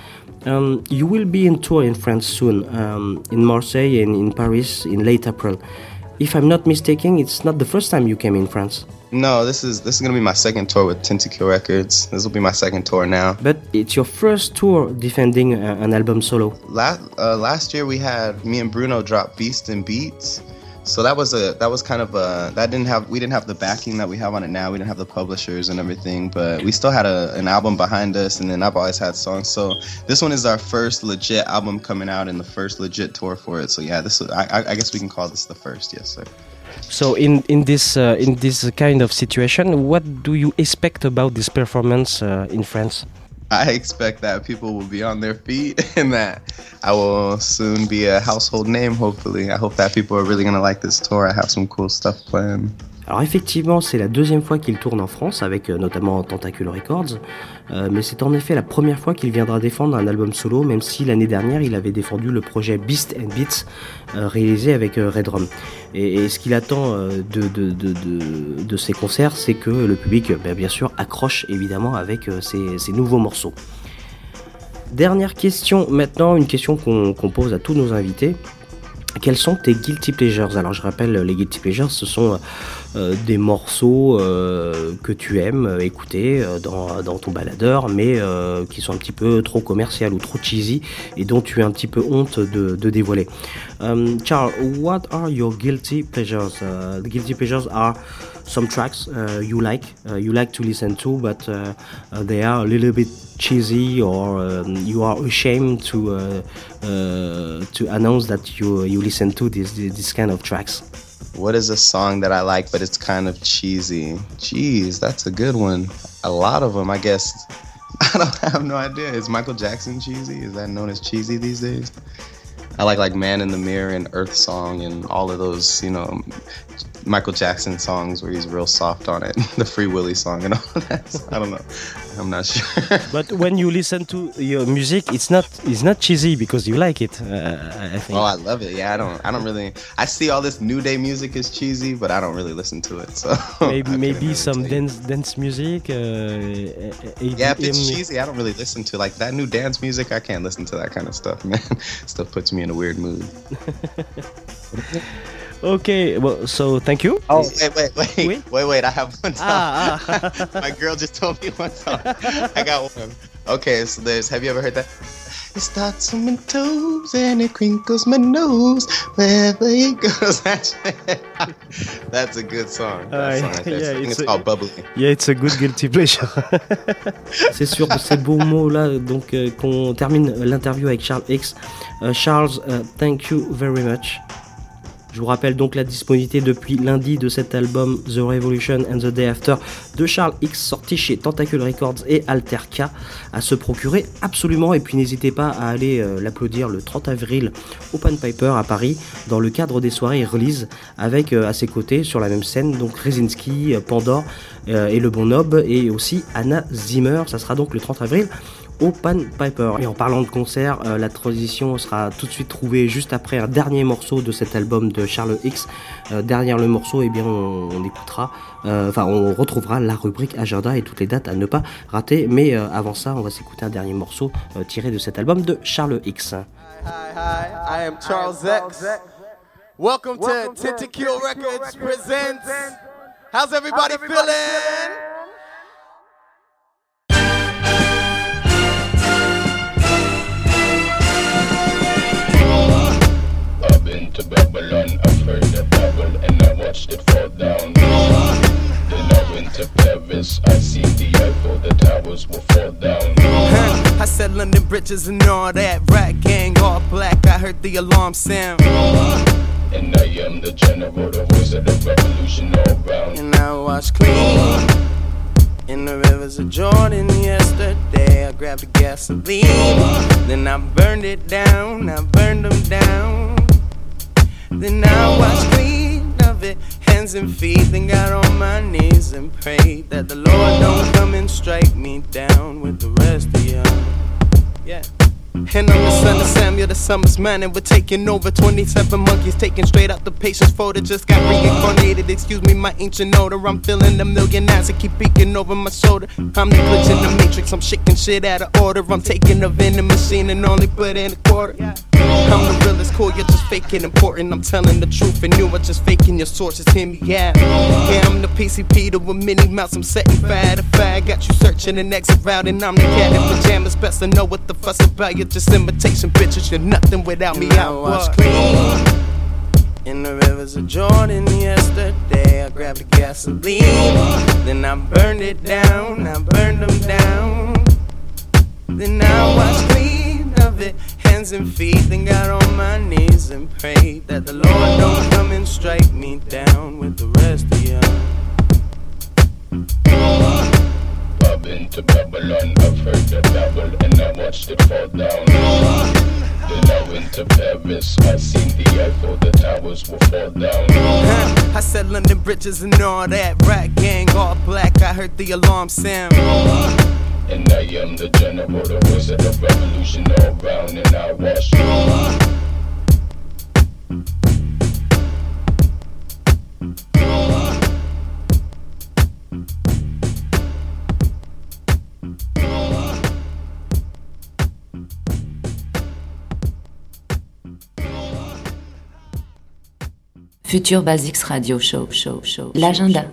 Um, you will be in tour in France soon, um, in Marseille and in Paris in late April. If I'm not mistaken, it's not the first time you came in France. No, this is this is gonna be my second tour with Tentacle Records. This will be my second tour now. But it's your first tour defending uh, an album solo. Last uh, last year we had me and Bruno drop Beast and Beats, so that was a that was kind of a that didn't have we didn't have the backing that we have on it now. We didn't have the publishers and everything, but we still had a, an album behind us, and then I've always had songs. So this one is our first legit album coming out and the first legit tour for it. So yeah, this I, I- guess we can call this the first. Yes, sir. So in in this uh, in this kind of situation, what do you expect about this performance uh, in France? I expect that people will be on their feet and that I will soon be a household name, hopefully. I hope that people are really going to like this tour. I have some cool stuff planned. Alors effectivement, c'est la deuxième fois qu'il tourne en France avec euh, notamment Tentacle Records, Euh, mais c'est en effet la première fois qu'il viendra défendre un album solo, même si l'année dernière il avait défendu le projet Beast and Beats euh, réalisé avec euh, Red Rum. Et, ce qu'il attend de, de, ces concerts, c'est que le public, ben, bien sûr, accroche évidemment avec ces nouveaux morceaux. Dernière question maintenant, une question qu'on pose à tous nos invités. Quels sont tes guilty pleasures? Alors je rappelle, les guilty pleasures, ce sont euh, des morceaux euh, que tu aimes euh, écouter euh, dans, dans ton baladeur, mais euh, qui sont un petit peu trop commercial ou trop cheesy et dont tu as un petit peu honte de, de dévoiler. Um, Charles, what are your guilty pleasures? Uh, The guilty pleasures are some tracks uh, you like, uh, you like to listen to, but uh, they are a little bit cheesy, or um, you are ashamed to to announce that you you listen to this this kind of tracks. What is a song that I like, but it's kind of cheesy? Jeez, that's a good one. A lot of them, I guess. I don't have no idea. Is Michael Jackson cheesy? Is that known as cheesy these days? I like like Man in the Mirror and Earth Song and all of those, you know, Michael Jackson songs where he's real soft on it. the Free Willy song and all that. I don't know. I'm not sure. But when you listen to your music, it's not it's not cheesy because you like it. Uh, I think. Oh, I love it. Yeah, I don't. I don't really. I see all this new day music is cheesy, but I don't really listen to it. So maybe maybe some dance dance music. Uh, yeah, if it's cheesy, I don't really listen to like that new dance music. I can't listen to that kind of stuff, man. stuff puts me in a weird mood. Okay, well, so thank you. Oh, wait, wait, wait, wait, wait! I have one song. Ah, My girl just told me one song. I got one. Okay, so there's. Have you ever heard that? It starts on my toes and it crinkles my nose wherever it goes. That's, that's a good song. That Uh, song right there. yeah, it's it's, a- called Bubbly. Yeah, it's a good guilty pleasure. C'est sur ces beaux mots-là donc euh, qu'on termine l'interview avec Charles X. Euh, Charles, euh, thank you very much. Je vous rappelle donc la disponibilité depuis lundi de cet album The Revolution and the Day After de Charles X sorti chez Tentacle Records et Alterca à se procurer absolument. Et puis n'hésitez pas à aller euh, l'applaudir le 30 avril au Pan Piper à Paris dans le cadre des soirées release avec euh, à ses côtés sur la même scène donc Rezinski, euh, Pandore et le bon Nob et aussi Anna Zimmer. Ça sera donc le 30 avril au Pan Piper. Et en parlant de concert, euh, la transition sera tout de suite trouvée juste après un dernier morceau de cet album de Charles X. Euh, derrière le morceau, eh bien, on, on écoutera, euh, enfin, on retrouvera la rubrique agenda et toutes les dates à ne pas rater. Mais euh, avant ça, on va s'écouter un dernier morceau euh, tiré de cet album de Charles X. Hi, I am Charles X. Welcome, to Tentacule Records presents. How's everybody feeling? Watched it fall down. Then I went to Paris, I seen the Eiffel, the towers will fall down. I said London bridges and all that. Rat gang, all black. I heard the alarm sound. And I am the general, the voice of the revolution all round. And I wash clean. In the rivers of Jordan yesterday, I grabbed the gasoline. Then I burned it down, I burned them down. Then I washed clean it, hands and feet. Then got on my knees and prayed that the Lord don't come and strike me down with the rest of y'all. Yeah. And I'm the son of Samuel, the summer's man, and we're taking over 27 monkeys, taking straight out the patient's photo. Just got reincarnated, excuse me, my ancient odor. I'm feeling a million eyes that keep peeking over my shoulder. I'm the glitch in the matrix, I'm shaking shit out of order. I'm taking a vending machine and only put in a quarter. I'm the realest, cool, you're just faking important. I'm telling the truth, and you are just faking your sources. Hear me out. Yeah, I'm the PCP to a Minnie Mouse. I'm setting fire to fire. Got you searching the exit route, and I'm the cat in pajamas. Best to know what the fuss about. You're just imitation bitches. You're nothing without me. I was clean. In the rivers of Jordan yesterday, I grabbed the gasoline. Then I burned it down, I burned them down. Then I washed clean of it, hands and feet. Then got on my knees and prayed that the Lord don't come and strike me down with the rest of y'all. I've been to Babylon, I've heard the babble and I watched it fall down. Then I went to Paris, I seen the Eiffel, the towers will fall down. I said London bridges and all that. Rat gang, all black. I heard the alarm sound. And I am the general, the voice of the revolution all round and I wash Future Basics Radio Show, show, show. L'agenda.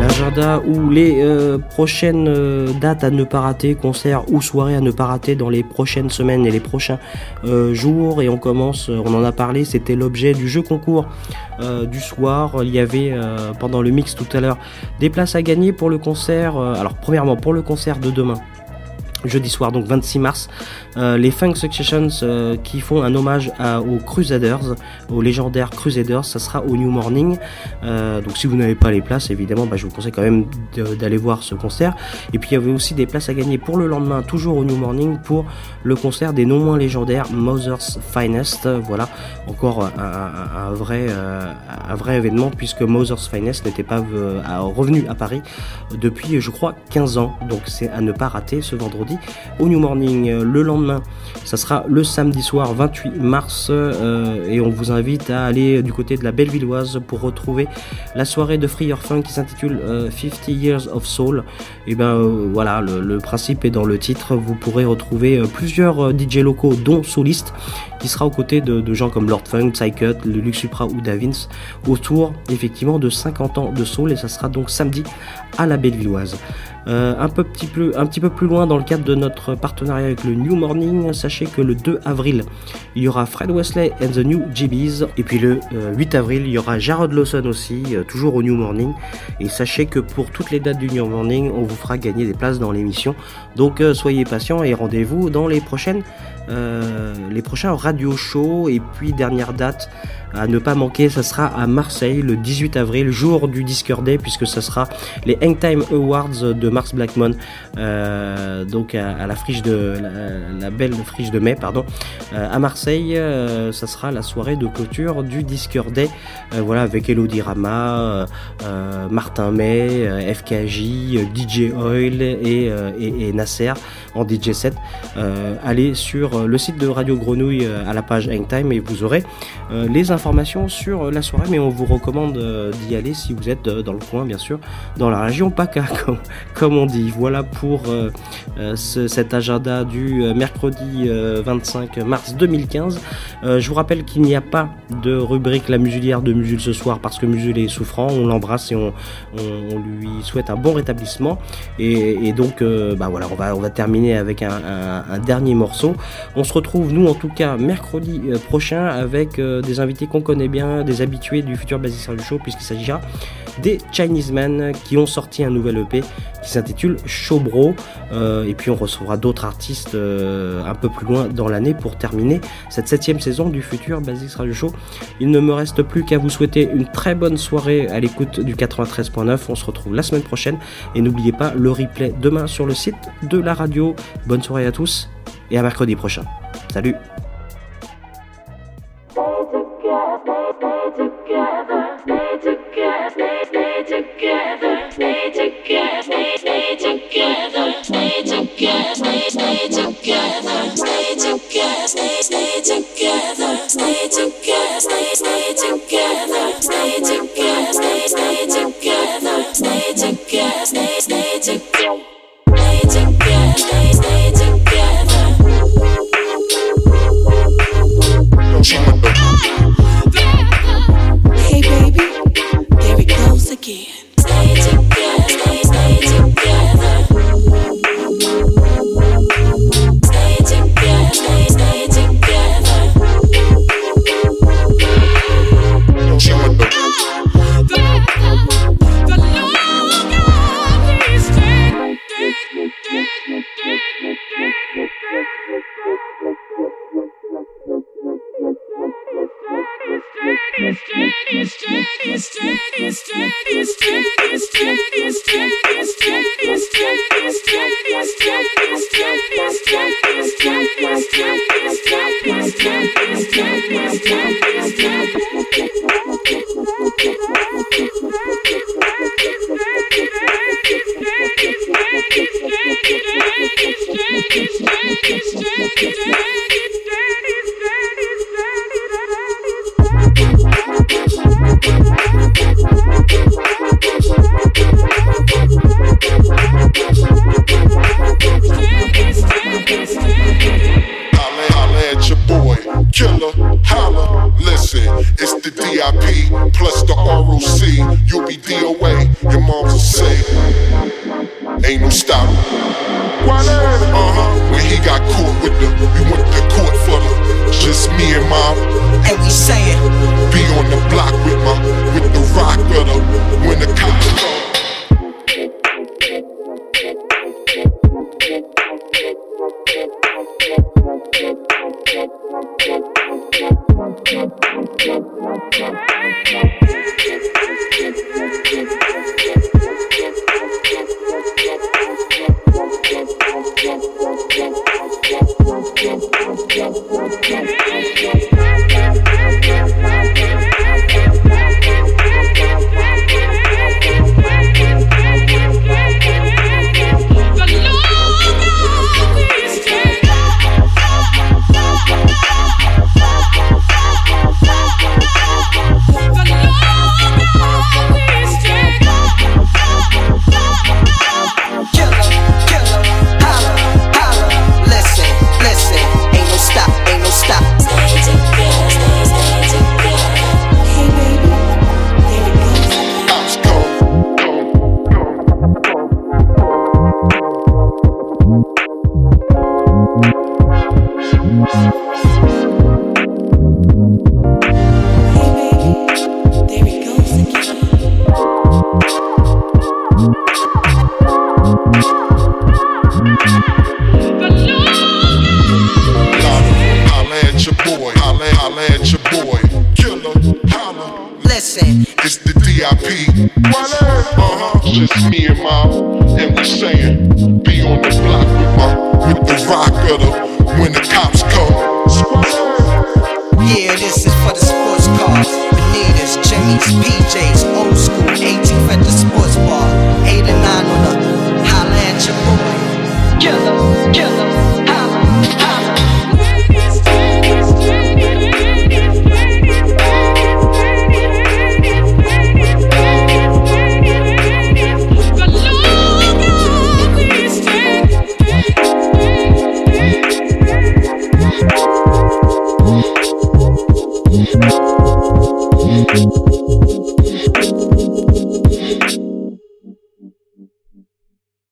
L'agenda ou les euh, prochaines euh, dates à ne pas rater, concerts ou soirées à ne pas rater dans les prochaines semaines et les prochains euh, jours. Et on commence, on en a parlé, c'était l'objet du jeu concours du soir. Il y avait pendant le mix tout à l'heure des places à gagner pour le concert. alors premièrement pour le concert de demain. Jeudi soir, donc 26 mars, euh, les Funk Successions euh, qui font un hommage aux Crusaders, aux légendaires Crusaders, ça sera au New Morning. Euh, donc si vous n'avez pas les places, évidemment, bah, je vous conseille quand même d'aller voir ce concert. Et puis il y avait aussi des places à gagner pour le lendemain, toujours au New Morning, pour le concert des non moins légendaires Mother's Finest. Voilà, encore vrai, un vrai événement puisque Mother's Finest n'était pas revenu à Paris depuis, je crois, 15 ans. Donc c'est à ne pas rater ce vendredi au New Morning. Euh, Le lendemain, ça sera le samedi soir 28 mars euh, et on vous invite à aller du côté de la Bellevilloise pour retrouver la soirée de Free Your Fun qui s'intitule euh, 50 Years of Soul. Et ben euh, voilà, le, principe est dans le titre. Vous pourrez retrouver euh, plusieurs euh, DJ locaux, dont Souliste, qui sera aux côtés de, gens comme Lord Funk, Psycut, le ou Davins, autour effectivement de 50 ans de soul et ça sera donc samedi à la Bellevilloise. Euh, un, peu petit peu, plus loin dans le cadre de notre partenariat avec le New Morning, sachez que le 2 avril, il y aura Fred Wesley and the New GBs. Et puis le euh, 8 avril, il y aura Jarrod Lawson aussi, euh, toujours au New Morning. Et sachez que pour toutes les dates du New Morning, on vous fera gagner des places dans l'émission. Donc euh, soyez patients et rendez-vous dans les prochaines euh, les prochains radio shows et puis dernière date à ne pas manquer ça sera à Marseille le 18 avril jour du Discord Day puisque ça sera les Hangtime Awards de Mars Blackmon. Euh, donc à, la friche de la, belle friche de mai pardon. Euh, à Marseille ça sera la soirée de clôture du Discord Day voilà avec Elodie Rama Martin May FKJ DJ Oil et Nasser en DJ set. Euh, allez sur euh, le site de Radio Grenouille euh, à la page Hangtime et vous aurez les informations sur la soirée mais on vous recommande d'y aller si vous êtes dans le coin bien sûr dans la région PACA comme, on dit. Voilà pour ce- cet agenda du mercredi euh, 25 mars 2015 Euh, je vous rappelle qu'il n'y a pas de rubrique la musulière de Musul ce soir parce que Musul est souffrant. On l'embrasse et on, lui souhaite un bon rétablissement. Et, donc bah voilà on va terminer avec un, dernier morceau on se retrouve nous en tout cas mercredi euh, prochain avec euh, des invités qu'on connaît bien des habitués du futur Basic Radio Show puisqu'il s'agira des Chinese Men qui ont sorti un nouvel EP qui s'intitule Showbro. Euh, et puis on recevra d'autres artistes un peu plus loin dans l'année pour terminer cette septième saison du futur Basics Radio Show. Il ne me reste plus qu'à vous souhaiter une très bonne soirée à l'écoute du 93.9. On se retrouve la semaine prochaine et n'oubliez pas le replay demain sur le site de la radio. Bonne soirée à tous et à mercredi prochain. Salut Jimmy Holla, Plus the ROC. You'll be DOA, your moms will say, ain't no stop. Uh huh. When he got caught with the, we went to court for the, just me and mom. And we saying, be on the block with my, with the rock of the, when the cops come.